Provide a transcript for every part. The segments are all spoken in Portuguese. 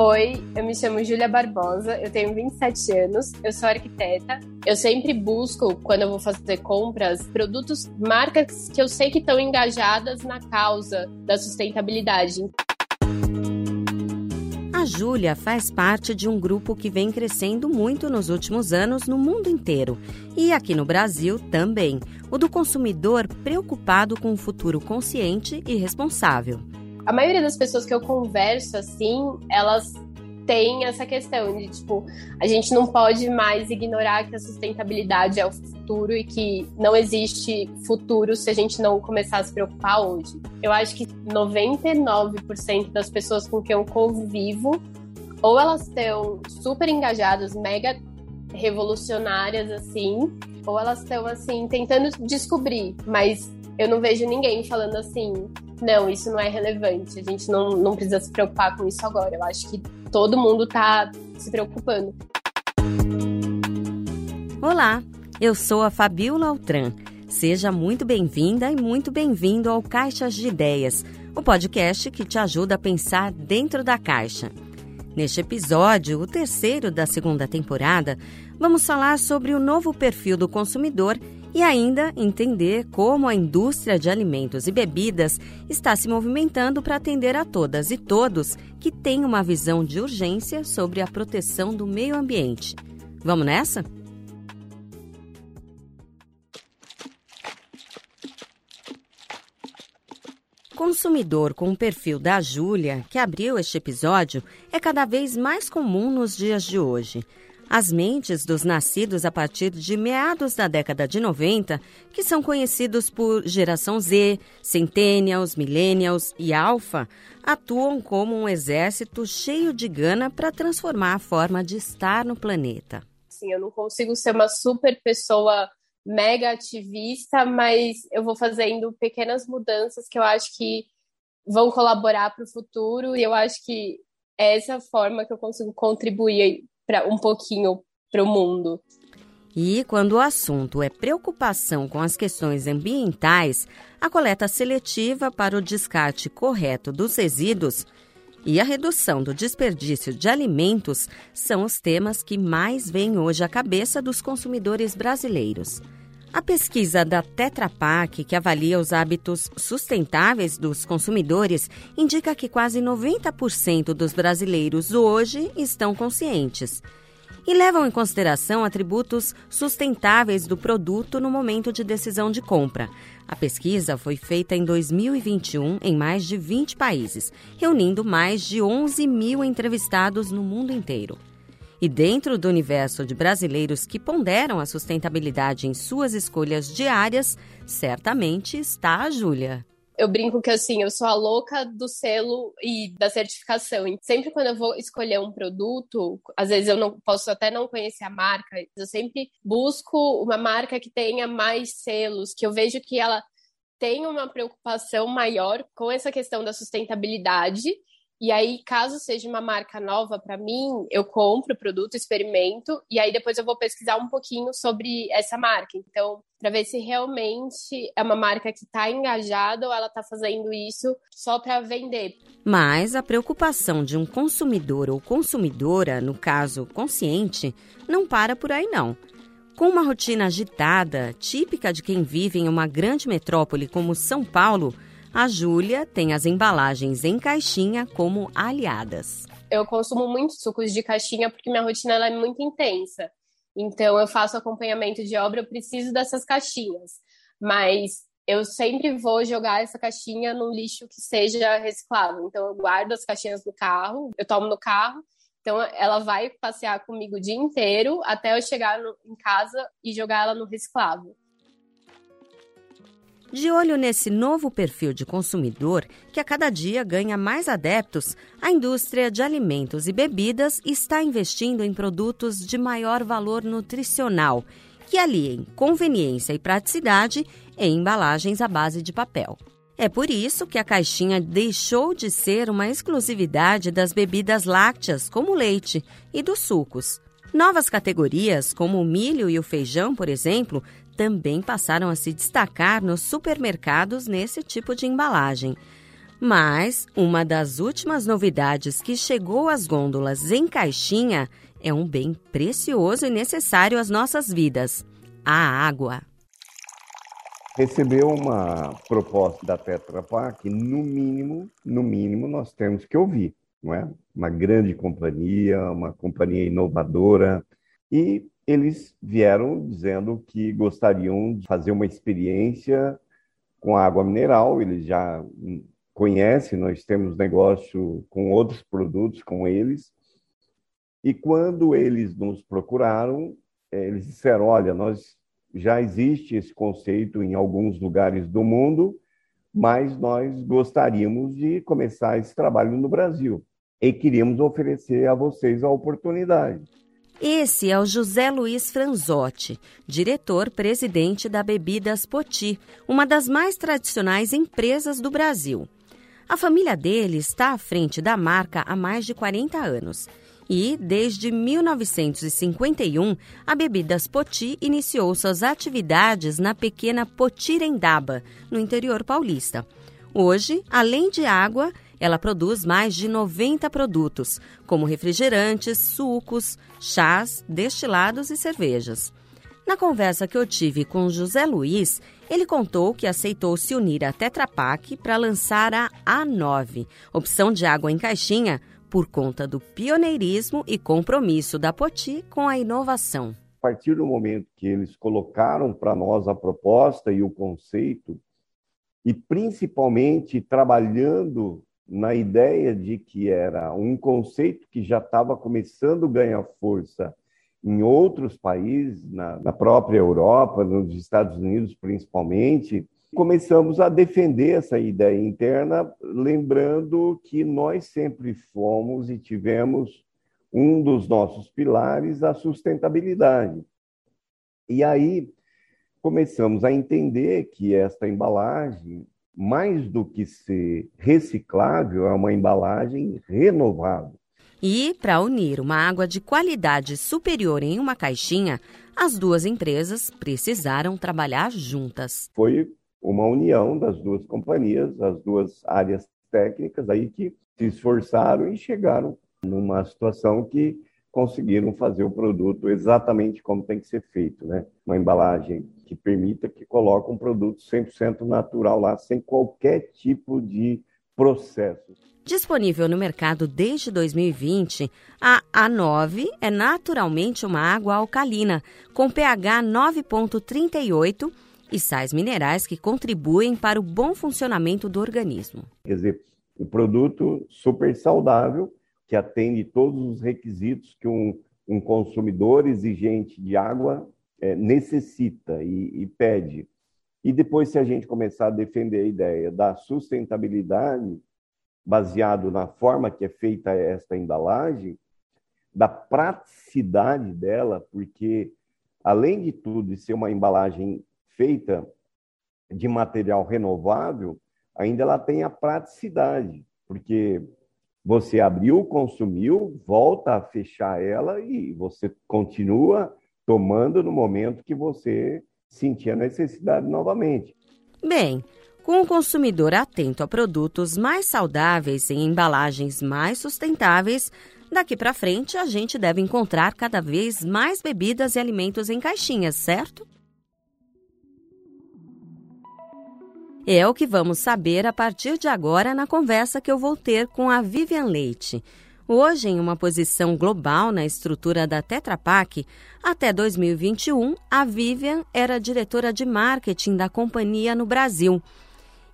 Oi, eu me chamo Júlia Barbosa, eu tenho 27 anos, eu sou arquiteta. Eu sempre busco, quando eu vou fazer compras, produtos, marcas que eu sei que estão engajadas na causa da sustentabilidade. A Júlia faz parte de um grupo que vem crescendo muito nos últimos anos no mundo inteiro e aqui no Brasil também, o do consumidor preocupado com um futuro consciente e responsável a maioria das pessoas que eu converso assim, elas têm essa questão de tipo, a gente não pode mais ignorar que a sustentabilidade é o futuro e que não existe futuro se a gente não começar a se preocupar hoje. Eu acho que 99% das pessoas com quem eu convivo, ou elas estão super engajadas, mega revolucionárias assim, ou elas estão assim tentando descobrir, mas eu não vejo ninguém falando assim, não, isso não é relevante, a gente não, não precisa se preocupar com isso agora. Eu acho que todo mundo está se preocupando. Olá, eu sou a Fabiola Altran. Seja muito bem-vinda e muito bem-vindo ao Caixas de Ideias, o podcast que te ajuda a pensar dentro da caixa. Neste episódio, o terceiro da segunda temporada, vamos falar sobre o novo perfil do consumidor e ainda entender como a indústria de alimentos e bebidas está se movimentando para atender a todas e todos que têm uma visão de urgência sobre a proteção do meio ambiente. Vamos nessa? Consumidor com o perfil da Júlia, que abriu este episódio, é cada vez mais comum nos dias de hoje. As mentes dos nascidos a partir de meados da década de 90, que são conhecidos por geração Z, Centennials, Millennials e Alpha, atuam como um exército cheio de gana para transformar a forma de estar no planeta. Sim, eu não consigo ser uma super pessoa mega ativista, mas eu vou fazendo pequenas mudanças que eu acho que vão colaborar para o futuro e eu acho que é essa forma que eu consigo contribuir para um pouquinho para o mundo. E quando o assunto é preocupação com as questões ambientais, a coleta seletiva para o descarte correto dos resíduos e a redução do desperdício de alimentos são os temas que mais vêm hoje à cabeça dos consumidores brasileiros. A pesquisa da Tetra Pak, que avalia os hábitos sustentáveis dos consumidores, indica que quase 90% dos brasileiros hoje estão conscientes e levam em consideração atributos sustentáveis do produto no momento de decisão de compra. A pesquisa foi feita em 2021 em mais de 20 países, reunindo mais de 11 mil entrevistados no mundo inteiro. E dentro do universo de brasileiros que ponderam a sustentabilidade em suas escolhas diárias, certamente está a Júlia eu brinco que assim, eu sou a louca do selo e da certificação. E sempre quando eu vou escolher um produto, às vezes eu não posso até não conhecer a marca, eu sempre busco uma marca que tenha mais selos, que eu vejo que ela tem uma preocupação maior com essa questão da sustentabilidade e aí, caso seja uma marca nova para mim, eu compro o produto, experimento, e aí depois eu vou pesquisar um pouquinho sobre essa marca. Então, para ver se realmente é uma marca que está engajada ou ela está fazendo isso só para vender. Mas a preocupação de um consumidor ou consumidora, no caso consciente, não para por aí não. Com uma rotina agitada, típica de quem vive em uma grande metrópole como São Paulo, a Júlia tem as embalagens em caixinha como aliadas. Eu consumo muito sucos de caixinha porque minha rotina é muito intensa. Então eu faço acompanhamento de obra, eu preciso dessas caixinhas. Mas eu sempre vou jogar essa caixinha no lixo que seja reciclável. Então eu guardo as caixinhas no carro, eu tomo no carro. Então ela vai passear comigo o dia inteiro até eu chegar no, em casa e jogar ela no reciclável. De olho nesse novo perfil de consumidor, que a cada dia ganha mais adeptos, a indústria de alimentos e bebidas está investindo em produtos de maior valor nutricional, que aliem conveniência e praticidade em embalagens à base de papel. É por isso que a caixinha deixou de ser uma exclusividade das bebidas lácteas, como o leite, e dos sucos. Novas categorias, como o milho e o feijão, por exemplo, também passaram a se destacar nos supermercados nesse tipo de embalagem. Mas uma das últimas novidades que chegou às gôndolas em caixinha é um bem precioso e necessário às nossas vidas: a água. Recebeu uma proposta da Tetra Pak, no mínimo, no mínimo, nós temos que ouvir, não é? Uma grande companhia, uma companhia inovadora, e eles vieram dizendo que gostariam de fazer uma experiência com água mineral. Eles já conhecem, nós temos negócio com outros produtos com eles. E quando eles nos procuraram, eh, eles disseram: olha, nós já existe esse conceito em alguns lugares do mundo, mas nós gostaríamos de começar esse trabalho no Brasil e queríamos oferecer a vocês a oportunidade. Esse é o José Luiz Franzotti, diretor-presidente da Bebidas Poti, uma das mais tradicionais empresas do Brasil. A família dele está à frente da marca há mais de 40 anos. E, desde 1951, a Bebidas Poti iniciou suas atividades na pequena Potirendaba, no interior paulista. Hoje, além de água, ela produz mais de 90 produtos, como refrigerantes, sucos, chás, destilados e cervejas. Na conversa que eu tive com José Luiz, ele contou que aceitou se unir à Tetra Pak para lançar a A9, opção de água em caixinha, por conta do pioneirismo e compromisso da Poti com a inovação. A partir do momento que eles colocaram para nós a proposta e o conceito, e principalmente trabalhando na ideia de que era um conceito que já estava começando a ganhar força em outros países, na, na, própria Europa, nos Estados Unidos principalmente, começamos a defender essa ideia interna, lembrando que nós sempre fomos e tivemos um dos nossos pilares a sustentabilidade. E aí começamos a entender que esta embalagem mais do que ser reciclável, é uma embalagem renovável. E, para unir uma água de qualidade superior em uma caixinha, as duas empresas precisaram trabalhar juntas. Foi uma união das duas companhias, as duas áreas técnicas aí que se esforçaram e chegaram numa situação que conseguiram fazer o produto exatamente como tem que ser feito, né? Uma embalagem que permita que coloque um produto 100% natural lá, sem qualquer tipo de processo. Disponível no mercado desde 2020, a A9 é naturalmente uma água alcalina, com pH 9,38 e sais minerais que contribuem para o bom funcionamento do organismo. Quer dizer, um produto super saudável, que atende todos os requisitos que um, um consumidor exigente de água é, necessita e, e pede. E depois, se a gente começar a defender a ideia da sustentabilidade, baseado na forma que é feita esta embalagem, da praticidade dela, porque, além de tudo, de ser uma embalagem feita de material renovável, ainda ela tem a praticidade, porque você abriu, consumiu, volta a fechar ela e você continua tomando no momento que você sentir a necessidade novamente. Bem, com o consumidor atento a produtos mais saudáveis em embalagens mais sustentáveis, daqui para frente a gente deve encontrar cada vez mais bebidas e alimentos em caixinhas, certo? É o que vamos saber a partir de agora na conversa que eu vou ter com a Vivian Leite. Hoje, em uma posição global na estrutura da Tetra Pak, até 2021, a Vivian era diretora de marketing da companhia no Brasil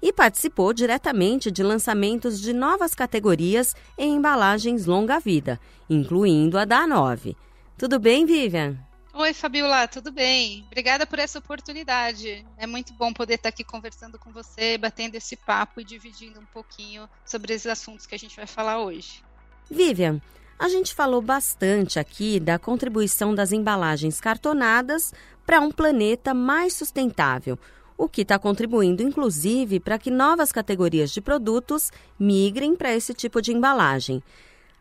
e participou diretamente de lançamentos de novas categorias em embalagens longa-vida, incluindo a da A9. Tudo bem, Vivian? Oi, Fabiola, tudo bem? Obrigada por essa oportunidade. É muito bom poder estar aqui conversando com você, batendo esse papo e dividindo um pouquinho sobre esses assuntos que a gente vai falar hoje. Vivian, a gente falou bastante aqui da contribuição das embalagens cartonadas para um planeta mais sustentável, o que está contribuindo, inclusive, para que novas categorias de produtos migrem para esse tipo de embalagem.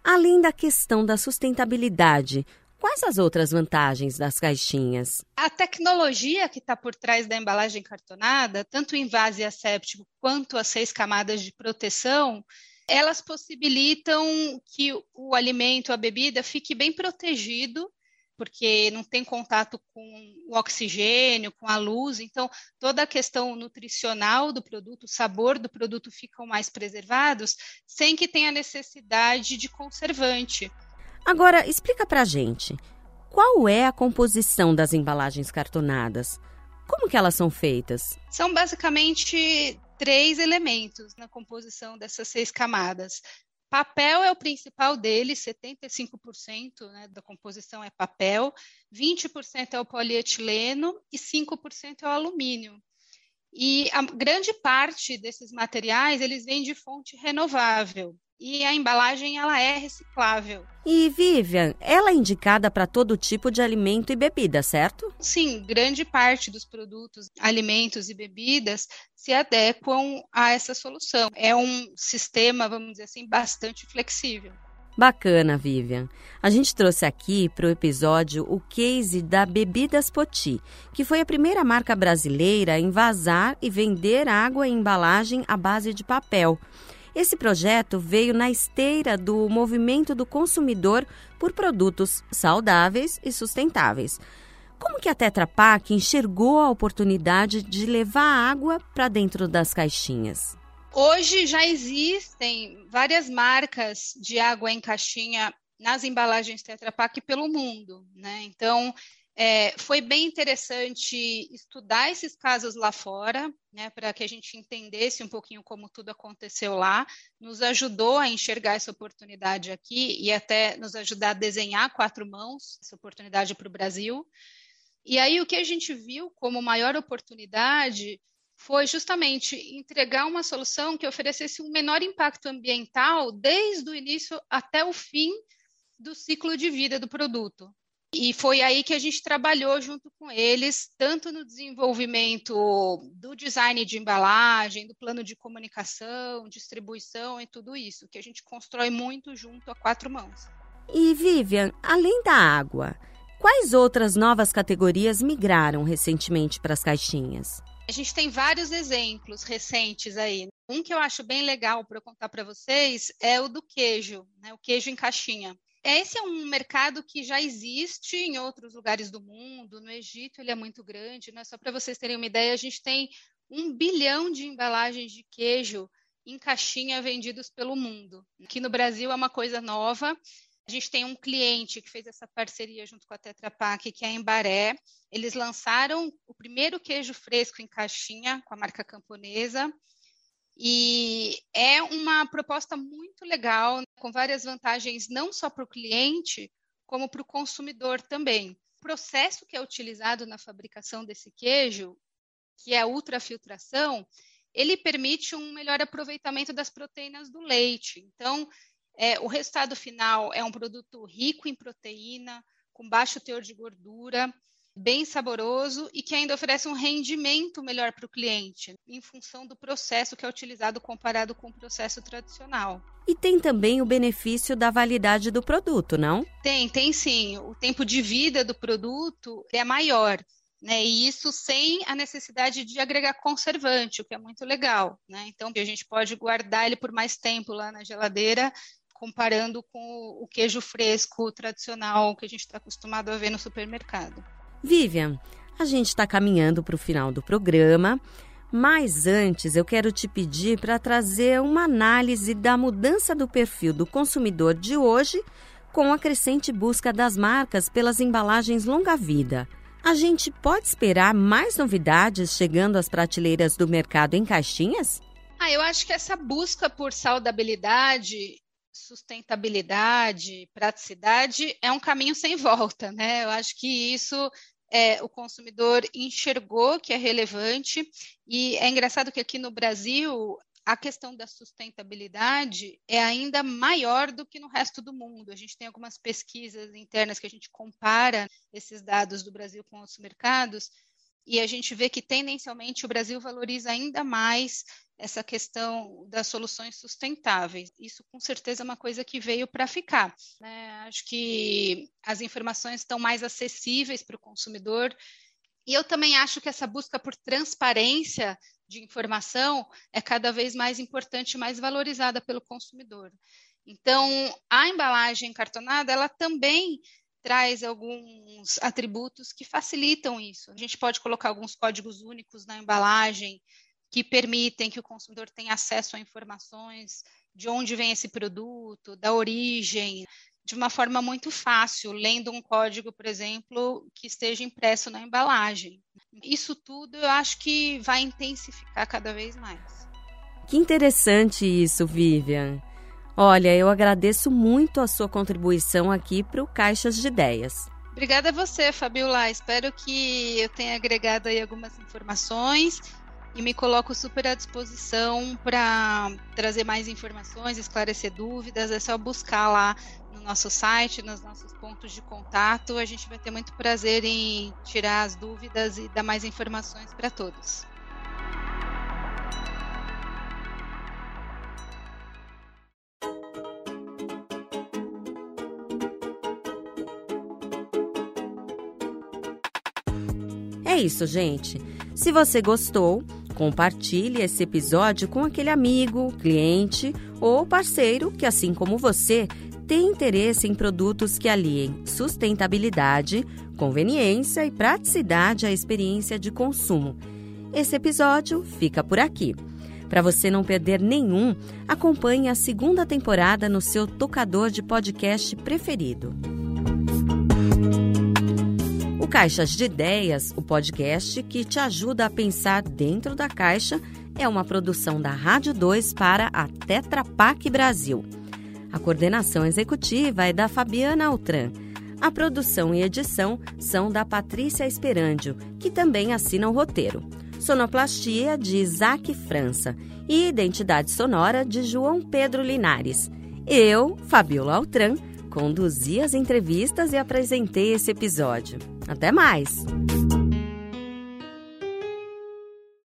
Além da questão da sustentabilidade, Quais as outras vantagens das caixinhas? A tecnologia que está por trás da embalagem cartonada, tanto o invase asséptico quanto as seis camadas de proteção, elas possibilitam que o alimento, a bebida, fique bem protegido porque não tem contato com o oxigênio, com a luz, então toda a questão nutricional do produto, o sabor do produto ficam mais preservados, sem que tenha necessidade de conservante. Agora, explica pra gente, qual é a composição das embalagens cartonadas? Como que elas são feitas? São basicamente três elementos na composição dessas seis camadas. Papel é o principal dele, 75% né, da composição é papel, 20% é o polietileno e 5% é o alumínio. E a grande parte desses materiais, eles vêm de fonte renovável e a embalagem ela é reciclável. E Vivian, ela é indicada para todo tipo de alimento e bebida, certo? Sim, grande parte dos produtos, alimentos e bebidas se adequam a essa solução. É um sistema, vamos dizer assim, bastante flexível. Bacana, Vivian. A gente trouxe aqui para o episódio o case da Bebidas Poti, que foi a primeira marca brasileira a envasar e vender água em embalagem à base de papel. Esse projeto veio na esteira do movimento do consumidor por produtos saudáveis e sustentáveis. Como que a Tetra Pak enxergou a oportunidade de levar água para dentro das caixinhas? Hoje já existem várias marcas de água em caixinha nas embalagens Tetra Pak pelo mundo, né? Então, é, foi bem interessante estudar esses casos lá fora, né, para que a gente entendesse um pouquinho como tudo aconteceu lá, nos ajudou a enxergar essa oportunidade aqui e até nos ajudar a desenhar quatro mãos essa oportunidade para o Brasil. E aí o que a gente viu como maior oportunidade foi justamente entregar uma solução que oferecesse um menor impacto ambiental desde o início até o fim do ciclo de vida do produto. E foi aí que a gente trabalhou junto com eles, tanto no desenvolvimento do design de embalagem, do plano de comunicação, distribuição e tudo isso, que a gente constrói muito junto a quatro mãos. E Vivian, além da água, quais outras novas categorias migraram recentemente para as caixinhas? A gente tem vários exemplos recentes aí. Um que eu acho bem legal para contar para vocês é o do queijo, né? o queijo em caixinha. Esse é um mercado que já existe em outros lugares do mundo. No Egito ele é muito grande, né? Só para vocês terem uma ideia, a gente tem um bilhão de embalagens de queijo em caixinha vendidos pelo mundo. Aqui no Brasil é uma coisa nova. A gente tem um cliente que fez essa parceria junto com a Tetra Pak, que é a Embaré. Eles lançaram o primeiro queijo fresco em caixinha com a marca camponesa. E é uma proposta muito legal, com várias vantagens, não só para o cliente, como para o consumidor também. O processo que é utilizado na fabricação desse queijo, que é a ultrafiltração, ele permite um melhor aproveitamento das proteínas do leite. Então, é, o resultado final é um produto rico em proteína, com baixo teor de gordura, bem saboroso e que ainda oferece um rendimento melhor para o cliente, em função do processo que é utilizado comparado com o processo tradicional. E tem também o benefício da validade do produto, não? Tem, tem sim. O tempo de vida do produto é maior. Né, e isso sem a necessidade de agregar conservante, o que é muito legal. Né? Então, a gente pode guardar ele por mais tempo lá na geladeira, comparando com o queijo fresco tradicional que a gente está acostumado a ver no supermercado. Vivian, a gente está caminhando para o final do programa, mas antes eu quero te pedir para trazer uma análise da mudança do perfil do consumidor de hoje com a crescente busca das marcas pelas embalagens longa-vida. A gente pode esperar mais novidades chegando às prateleiras do mercado em caixinhas? Ah, eu acho que essa busca por saudabilidade, sustentabilidade, praticidade é um caminho sem volta, né? Eu acho que isso é, o consumidor enxergou que é relevante, e é engraçado que aqui no Brasil a questão da sustentabilidade é ainda maior do que no resto do mundo. A gente tem algumas pesquisas internas que a gente compara esses dados do Brasil com outros mercados, e a gente vê que tendencialmente o Brasil valoriza ainda mais essa questão das soluções sustentáveis. Isso, com certeza, é uma coisa que veio para ficar. Né? Acho que as informações estão mais acessíveis para o consumidor. E eu também acho que essa busca por transparência de informação é cada vez mais importante mais valorizada pelo consumidor. Então, a embalagem cartonada, ela também traz alguns atributos que facilitam isso. A gente pode colocar alguns códigos únicos na embalagem que permitem que o consumidor tenha acesso a informações de onde vem esse produto, da origem, de uma forma muito fácil, lendo um código, por exemplo, que esteja impresso na embalagem. Isso tudo eu acho que vai intensificar cada vez mais. Que interessante isso, Vivian. Olha, eu agradeço muito a sua contribuição aqui para o Caixas de Ideias. Obrigada a você, Fabiola. Espero que eu tenha agregado aí algumas informações e me coloco super à disposição para trazer mais informações, esclarecer dúvidas. É só buscar lá no nosso site, nos nossos pontos de contato. A gente vai ter muito prazer em tirar as dúvidas e dar mais informações para todos. É isso, gente. Se você gostou, compartilhe esse episódio com aquele amigo, cliente ou parceiro que, assim como você, tem interesse em produtos que aliem sustentabilidade, conveniência e praticidade à experiência de consumo. Esse episódio fica por aqui. Para você não perder nenhum, acompanhe a segunda temporada no seu tocador de podcast preferido. Caixas de Ideias, o podcast que te ajuda a pensar dentro da caixa, é uma produção da Rádio 2 para a Tetra Pak Brasil. A coordenação executiva é da Fabiana Altran. A produção e edição são da Patrícia Esperandio, que também assina o roteiro. Sonoplastia de Isaac França e identidade sonora de João Pedro Linares. Eu, Fabiola Altran, conduzi as entrevistas e apresentei esse episódio. Até mais!